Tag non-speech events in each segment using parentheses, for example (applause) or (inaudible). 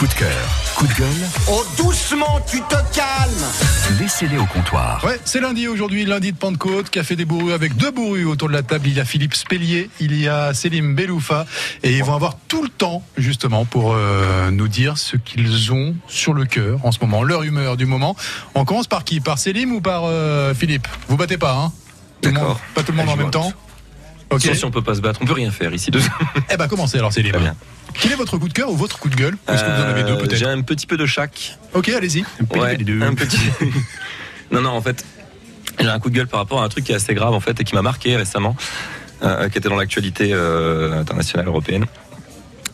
Coup de cœur, coup de gueule, Oh, doucement, tu te calmes laissez-les au comptoir. Ouais, c'est lundi aujourd'hui, lundi de Pentecôte, Café des Bourrus avec deux bourrus autour de la table. Il y a Philippe Spellier, il y a Célim Beloufa et ils vont avoir tout le temps justement pour euh, nous dire ce qu'ils ont sur le cœur en ce moment, leur humeur du moment. On commence par qui? Par Célim ou par euh, Philippe? Vous battez pas, hein? Tout le monde- D'accord. Pas tout le monde en même temps? Ok. Sauf si on peut pas se battre, on peut rien faire ici. (laughs) Eh ben commencez alors Célim. Très bien. Quel est votre coup de cœur ou votre coup de gueule Est-ce que vous en avez deux Euh, J'ai un petit peu de chaque. Ok, allez-y. Ouais, un petit. (laughs) non, non, en fait, j'ai un coup de gueule par rapport à un truc qui est assez grave en fait et qui m'a marqué récemment, euh, qui était dans l'actualité euh, internationale européenne.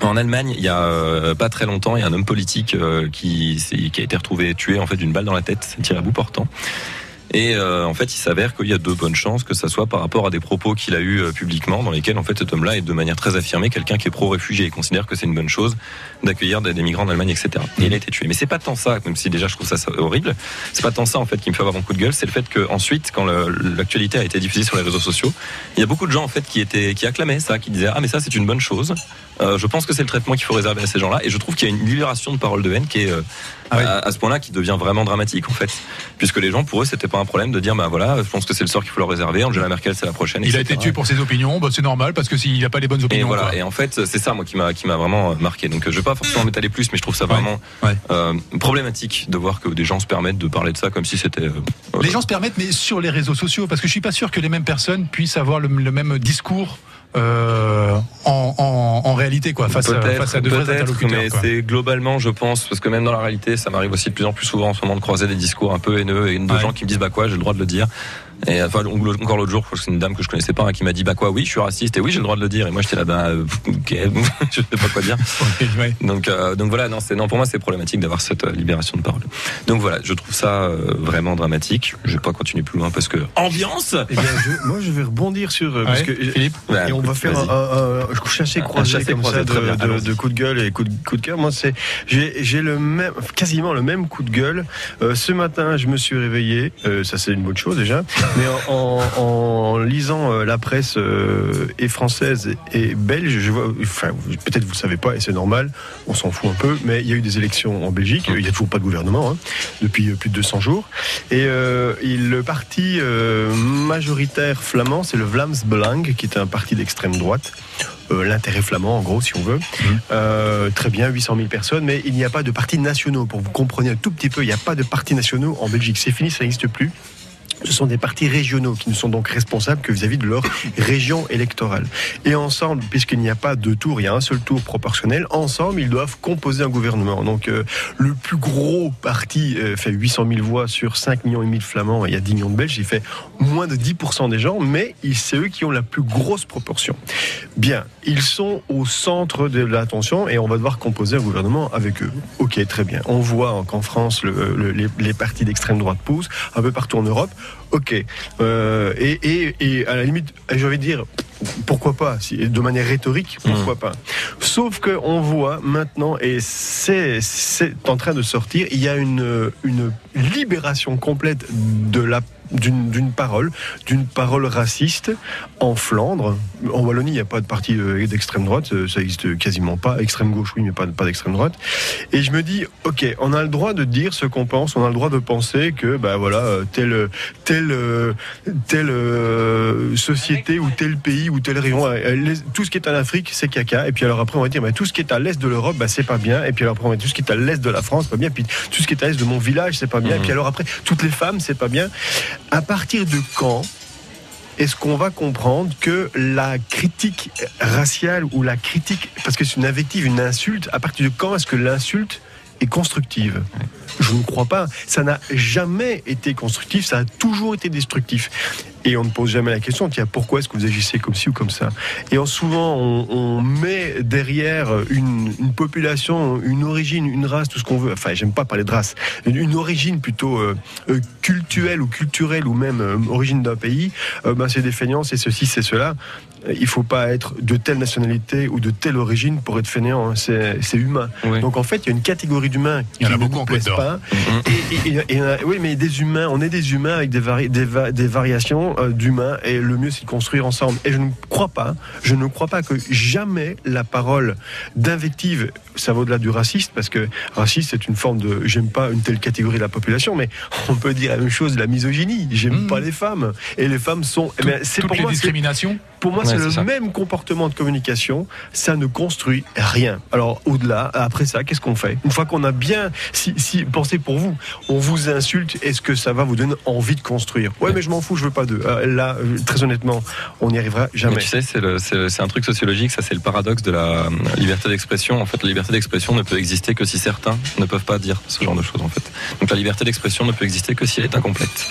En Allemagne, il y a euh, pas très longtemps, il y a un homme politique euh, qui, qui a été retrouvé tué en fait d'une balle dans la tête, tiré à bout portant. Et euh, en fait, il s'avère qu'il y a de bonnes chances que ça soit par rapport à des propos qu'il a eu publiquement, dans lesquels en fait cet homme-là est de manière très affirmée quelqu'un qui est pro-réfugié et considère que c'est une bonne chose d'accueillir des, migrants en Allemagne, etc. Et il a été tué. Mais c'est pas tant ça, même si déjà je trouve ça, horrible. C'est pas tant ça en fait qui me fait avoir mon coup de gueule, c'est le fait que ensuite, quand l'actualité a été diffusée sur les réseaux sociaux, il y a beaucoup de gens en fait qui étaient, qui acclamaient ça, qui disaient ah mais ça c'est une bonne chose. Euh, je pense que c'est le traitement qu'il faut réserver à ces gens-là, et je trouve qu'il y a une libération de parole de haine qui est euh, Ah oui. à, à ce point-là qui devient vraiment dramatique en fait, puisque les gens pour eux c'était pas un problème de dire bah voilà, je pense que c'est le sort qu'il faut leur réserver. Angela Merkel c'est la prochaine. Il a été tué pour ses opinions, bah, c'est normal parce que s'il n'a pas les bonnes Et opinions. voilà. quoi. Et en fait, c'est ça, moi, qui m'a, qui m'a vraiment euh, marqué. Donc, je vais pas forcément m'étaler plus, mais je trouve ça vraiment Ouais. euh, problématique de voir que des gens se permettent de parler de ça comme si c'était. euh, Les gens se permettent, mais sur les réseaux sociaux, parce que je suis pas sûr que les mêmes personnes puissent avoir le, le même discours euh, en, en- en réalité, quoi, face, à, face à de vrais peut-être, interlocuteurs. mais c'est globalement, je pense, parce que même dans la réalité, ça m'arrive aussi de plus en plus souvent en ce moment de croiser des discours un peu haineux et de Ouais. gens qui me disent bah quoi, j'ai le droit de le dire. Et enfin, encore l'autre jour, je crois que c'est une dame que je connaissais pas hein, qui m'a dit bah quoi, oui, je suis raciste et oui, j'ai le droit de le dire. Et moi, j'étais là, bah ok, (laughs) je sais pas quoi dire. (laughs) Donc, euh, donc voilà, non, c'est non pour moi c'est problématique d'avoir cette euh, libération de parole. Donc voilà, je trouve ça euh, vraiment dramatique. Je vais pas continuer plus loin parce que ambiance. Eh bien, je- moi, je vais rebondir sur. euh, parce Ouais, que, Philippe Bah, et on va faire un, un, chassé Un croisé comme croisé, ça de, de, de coup de gueule et coup de, coup de cœur. Moi, c'est j'ai j'ai le même, quasiment le même coup de gueule. Euh, ce matin, je me suis réveillé. euh, ça, c'est une bonne chose déjà. Mais en, en, en lisant euh, la presse euh, et française et belge, je vois. Enfin, vous- peut-être vous le savez pas et c'est normal. On s'en fout un peu. Mais il y a eu des élections en Belgique. Il y a toujours pas de gouvernement hein, depuis euh, plus de 200 jours. Et euh, le parti euh, majoritaire flamand, c'est le Vlaams Belang, qui est un parti d'extrême droite. Euh, L'intérêt flamand, en gros, si on veut. Euh, très bien, 800 000 personnes, mais il n'y a pas de partis nationaux. Pour vous compreniez un tout petit peu, il n'y a pas de partis nationaux en Belgique. C'est fini, ça n'existe plus. Ce sont des partis régionaux qui ne sont donc responsables que vis-à-vis de leur région électorale. Et ensemble, puisqu'il n'y a pas de tour, il y a un seul tour proportionnel, ensemble, ils doivent composer un gouvernement. Donc, euh, le plus gros parti euh, fait 800 000 voix sur 5 millions et demi de Flamands et il y a 10 millions de Belges. Il fait moins de 10% des gens, mais c'est eux qui ont la plus grosse proportion. Bien, ils sont au centre de l'attention et on va devoir composer un gouvernement avec eux. Ok, très bien. On voit qu'en France, le- le- les, les partis d'extrême droite poussent, un peu partout en Europe. Ok. Euh, et, et- et à la limite, j'ai envie de dire, pourquoi pas De manière rhétorique, pourquoi pas Sauf que on voit maintenant, et c'est c'est en train de sortir, il y a une, une libération complète de la d'une parole, d'une parole raciste en Flandre. En Wallonie, il n'y a pas de parti euh, d'extrême droite, euh, ça existe quasiment pas. Extrême gauche, oui, mais pas, pas d'extrême droite. Et je me dis, ok, on a le droit de dire ce qu'on pense, on a le droit de penser que, bah voilà, euh, telle telle telle société ou tel pays ou telle région, tout ce qui est en Afrique, c'est caca. Et puis alors après, on va dire, bah, tout ce qui est à l'est de l'Europe, bah, c'est pas bien. Et puis alors après, on va dire, tout ce qui est à l'est de la France, pas bien. Puis tout ce qui est à l'est de mon village, c'est pas bien. Et puis alors après, toutes les femmes, c'est pas bien. À partir de quand est-ce qu'on va comprendre que la critique raciale ou la critique, parce que c'est une invective, une insulte, à partir de quand est-ce que l'insulte est constructive? Je ne crois pas. Ça n'a jamais été constructif, ça a toujours été destructif. Et on ne pose jamais la question, tiens, pourquoi est-ce que vous agissez comme ci ou comme ça? Et en souvent, on, on met derrière une, une population, une origine, une race, tout ce qu'on veut. Enfin, j'aime pas parler de race. Une, une origine plutôt euh, euh, culturelle ou culturelle ou même euh, origine d'un pays. Euh, ben, c'est des feignants, c'est ceci, c'est cela. Euh, Il faut pas être de telle nationalité ou de telle origine pour être fainéant. hein. C'est humain. Oui. Donc en fait, il y a une catégorie d'humains qui Il y en a ne beaucoup nous en plaisent Côte d'Or. pas. Et, et- et- et- oui, mais des humains, on est des humains avec des, vari- des, va- des variations. euh, d'humain et le mieux c'est de construire ensemble. Et je ne crois pas, je ne crois pas que jamais la parole d'invective, ça va au-delà du raciste, parce que raciste c'est une forme de, j'aime pas une telle catégorie de la population, mais on peut dire la même chose de la misogynie. J'aime Mmh. pas les femmes et les femmes sont. eh Toutes pour les moi, discriminations. Pour moi, Ouais, c'est le ça. même comportement de communication. Ça ne construit rien. Alors, au-delà, après ça, qu'est-ce qu'on fait? Une fois qu'on a bien, si, si, pensez pour vous, on vous insulte, est-ce que ça va vous donner envie de construire? Ouais, mais je m'en fous, je veux pas d'eux. Euh, Là, très honnêtement, on n'y arrivera Mais jamais. tu sais, c'est le- c'est c'est un truc sociologique, ça c'est le paradoxe de la euh, liberté d'expression. En fait, la liberté d'expression ne peut exister que si certains ne peuvent pas dire ce genre de choses. En fait, donc la liberté d'expression ne peut exister que si elle est incomplète.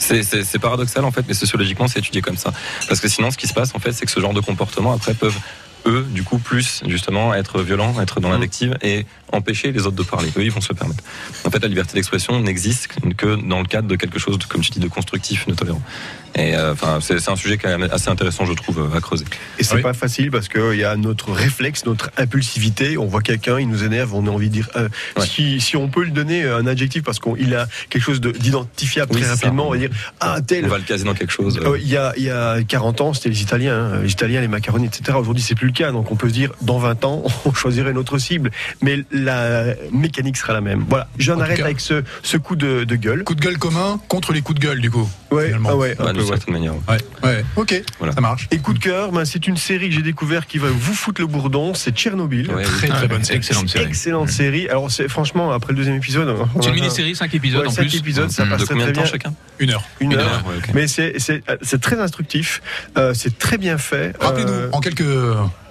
C'est- paradoxal en fait, mais sociologiquement c'est étudié comme ça. Parce que sinon, ce qui se passe en fait, c'est que ce genre de comportement après peuvent eux, du coup, plus justement être violents, être dans Mhm. l'invective et empêcher les autres de parler. Eux, ils vont se le permettre. En fait, la liberté d'expression n'existe que dans le cadre de quelque chose, de, comme tu dis, de constructif, de tolérant. Et euh, enfin, c'est c'est un sujet quand même assez intéressant, je trouve, à creuser. Et c'est Oui. pas facile parce qu'il y a notre réflexe, notre impulsivité. On voit quelqu'un, il nous énerve, on a envie de dire. euh, Ouais. si, si on peut lui donner un adjectif parce qu'il a quelque chose de- d'identifiable Oui, très ça. rapidement, on va dire Ah, tel. On va le caser dans quelque chose. Euh, Il y, a, il y a 40 ans, c'était les Italiens, hein, les Italiens, les macaronis, etc. Aujourd'hui, c'est plus le cas. Donc, on peut se dire, dans 20 ans, (laughs) on choisirait une autre cible. Mais la mécanique sera la même. Voilà. J'en arrête cas- avec ce, ce coup de, de gueule. Coup de gueule commun contre les coups de gueule, du coup. Ouais, finalement. ah ouais, Bah, peu, d'une ouais. certaine manière. Ouais, ouais. Ok, Voilà. ça marche. Et coup de cœur, ben, c'est une série que j'ai découvert qui va vous foutre le bourdon. C'est Tchernobyl. Ouais, Très très bonne série. Excellente série. Excellente série. Alors, c'est franchement, après le deuxième épisode, on C'est une mini-série, 5 épisodes Ouais, en cinq plus. épisodes, ça Mm. passe De très, combien de très temps bien. chacun Une heure. Une Une heure. Mais c'est c'est- c'est très instructif. Euh, c'est très bien fait. Rappelez-nous, Euh, en quelques,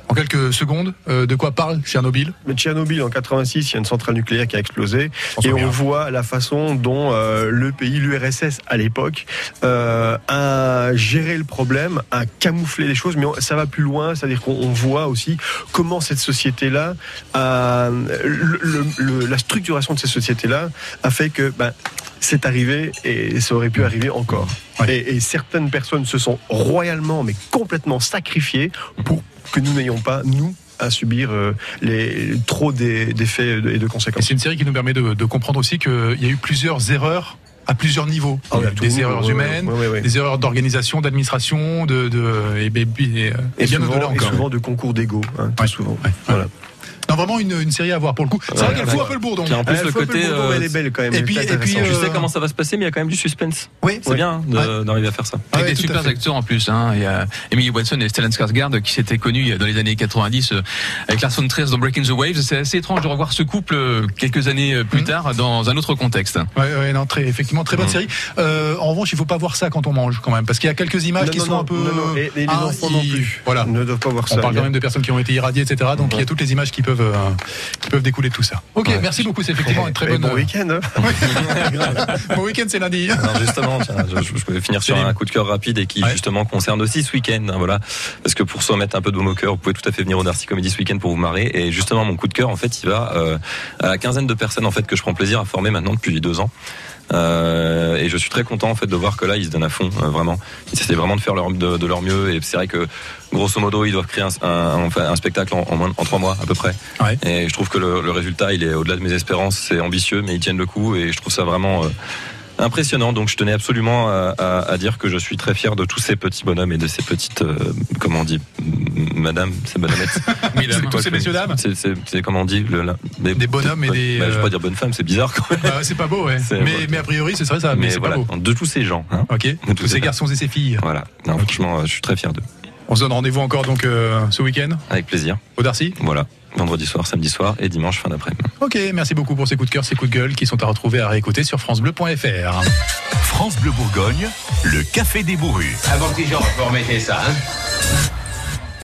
en quelques secondes, euh, de quoi parle Tchernobyl? Mais Tchernobyl en 86, il y a une centrale nucléaire qui a explosé. On et on voit la façon dont euh, le pays, l'URSS à l'époque, euh, a géré le problème, a camouflé les choses, mais on- ça va plus loin, c'est-à-dire qu'on on voit aussi comment cette société-là, la structuration de cette société-là a fait que ben, c'est arrivé et ça aurait pu arriver encore. Ouais. Et, et certaines personnes se sont royalement, mais complètement sacrifiées pour que nous n'ayons pas, nous, à subir euh, les, trop des- d'effets et de Et conséquences. c'est une série qui nous permet de, de comprendre aussi qu'il y a eu plusieurs erreurs à plusieurs niveaux. Ah des erreurs humaines, ouais, ouais, ouais. des erreurs d'organisation, d'administration, de, de, et, et- et- et Et, bien au-delà et encore. souvent de concours d'ego, hein, souvent. Voilà. Vraiment une, une série à voir pour le coup. C'est vrai qu'elle fout un peu le bourdon. En plus, Elle le côté. mais euh, elle est belle quand même. et elle puis- puis, Tu euh, sais comment ça va se passer, mais il y a quand même du suspense. Oui, C'est bien d'arriver à faire ça. Ah Avec ouais, des super acteurs en plus. Hein. Il y a Emily Watson et Stellan Skarsgård qui s'étaient connus dans les années 90 euh, avec Lars von Trier dans Breaking the Waves. C'est assez étrange de revoir ce couple euh, quelques années euh, plus Mhm. tard dans un autre contexte. Ouais, ouais, non, très, effectivement, très bonne Mhm. série. Euh, en revanche, il faut pas voir ça quand on mange, quand même, parce qu'il y a quelques images Non, qui non, sont non, un peu. non, non, et- et les Ah, enfants non plus. Voilà. ne doivent pas voir On ça. parle y a- quand même de personnes qui ont été irradiées, etc. Donc il y a toutes les images qui peuvent, euh, qui peuvent découler de tout ça. Ok, Ouais. merci beaucoup. C'est effectivement une très bonne. bon week-end. hein. (laughs) Bon week-end, c'est lundi. Alors justement, tiens, je, je peux finir sur un coup de cœur rapide et qui Ouais. justement concerne aussi ce week-end. hein, voilà, parce que pour se remettre un peu de baume au cœur, vous pouvez tout à fait venir au Darcy Comedy ce week-end pour vous marrer. Et justement, mon coup de cœur, en fait, il va euh, à la quinzaine de personnes en fait que je prends plaisir à former maintenant depuis deux ans. Euh, et je suis très content en fait de voir que là ils se donnent à fond euh, vraiment. Ils essaient vraiment de faire leur, de, de leur mieux et c'est vrai que grosso modo ils doivent créer un, un, enfin, un spectacle en, en, moins, en trois mois à peu près. Ouais. Et je trouve que le, le résultat il est au-delà de mes espérances. C'est ambitieux mais ils tiennent le coup et je trouve ça vraiment euh, impressionnant. Donc je tenais absolument à, à, à dire que je suis très fier de tous ces petits bonhommes et de ces petites euh, comment on dit madame ces bonhommettes. (laughs) Mesdames, quoi tous ces que- messieurs dames. C'est c'est- c'est comment on dit le, la- Des bonhommes et des, bah, je vais euh, pas dire bonne femme, c'est bizarre quand même. Bah, c'est pas beau, ouais. (laughs) C'est- Mais, ouais. mais a priori, ce serait ça. Mais, Mais c'est voilà, pas beau. de tous ces gens. Hein. Ok. Tous Tous ces ces garçons et ces filles. Voilà. Non, franchement, euh, je suis très fier d'eux. On se donne rendez-vous encore donc euh, ce week-end Avec plaisir. au Darcy. Voilà. Vendredi soir, samedi soir et dimanche fin d'après-midi. Ok, merci beaucoup pour ces coups de cœur, ces coups de gueule qui sont à retrouver à réécouter sur francebleu.fr. France Bleu Bourgogne, le café des bourrus. Avant que les gens remettez ça, hein